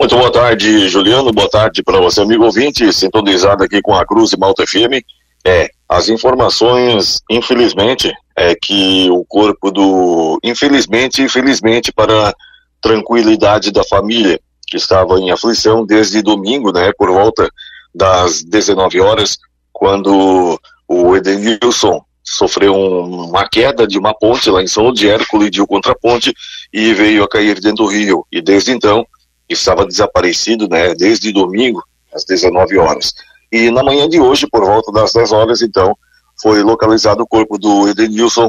Muito boa tarde, Juliano. Boa tarde para você, amigo ouvinte, sintonizado aqui com a Cruz e Malta FM. É, as informações, infelizmente, é que o corpo do. Infelizmente, infelizmente, para tranquilidade da família, que estava em aflição desde domingo, né, por volta das 19 horas, quando o Edenilson sofreu uma queda de uma ponte lá em São Lodiero, colidiu contra a ponte e veio a cair dentro do rio. E desde então estava desaparecido, né, desde domingo às 19 horas. E na manhã de hoje, por volta das 10 horas, então, foi localizado o corpo do Edenilson,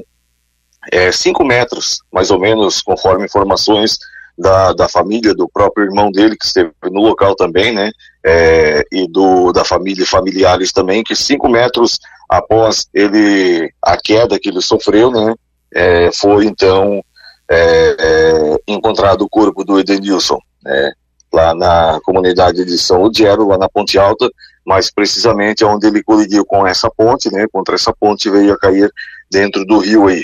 é, 5 metros, mais ou menos, conforme informações da, da família, do próprio irmão dele, que esteve no local também, né, é, e do, da família familiares também, que 5 metros após ele, a queda que ele sofreu, né, é, foi então é, é, encontrado o corpo do Edenilson, né, lá na comunidade de São Ludiero, lá na Ponte Alta, mais precisamente onde ele colidiu com essa ponte, né, contra essa ponte veio a cair dentro do rio aí.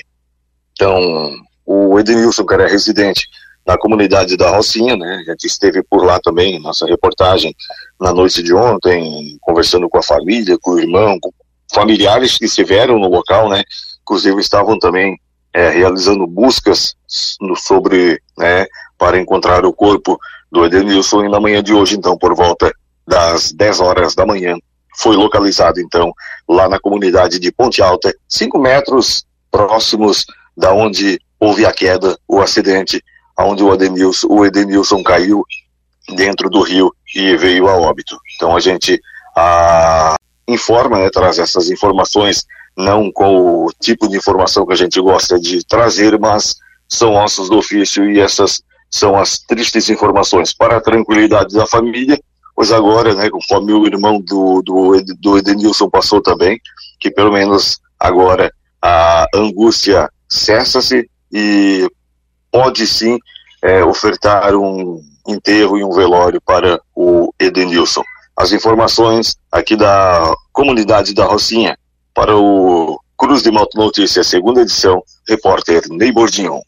Então, o Edenilson, que era residente na comunidade da Rocinha, né, a gente esteve por lá também, nossa reportagem na noite de ontem, conversando com a família, com o irmão, com familiares que estiveram no local, né, inclusive estavam também é, realizando buscas no, sobre, né, para encontrar o corpo do Edenilson e na manhã de hoje, então, por volta das 10 horas da manhã, foi localizado, então, lá na comunidade de Ponte Alta, 5 metros próximos da onde houve a queda, o acidente, onde o Edenilson, o Edenilson caiu dentro do rio e veio a óbito. Então a gente a, informa, né, traz essas informações, não com o tipo de informação que a gente gosta de trazer, mas são ossos do ofício e essas são as tristes informações para a tranquilidade da família, pois agora, né, conforme o irmão do, do, do Edenilson passou também, que pelo menos agora a angústia cessa-se e pode sim é, ofertar um enterro e um velório para o Edenilson. As informações aqui da comunidade da Rocinha para o Cruz de Malto Notícias, segunda edição, repórter Ney Bordignon.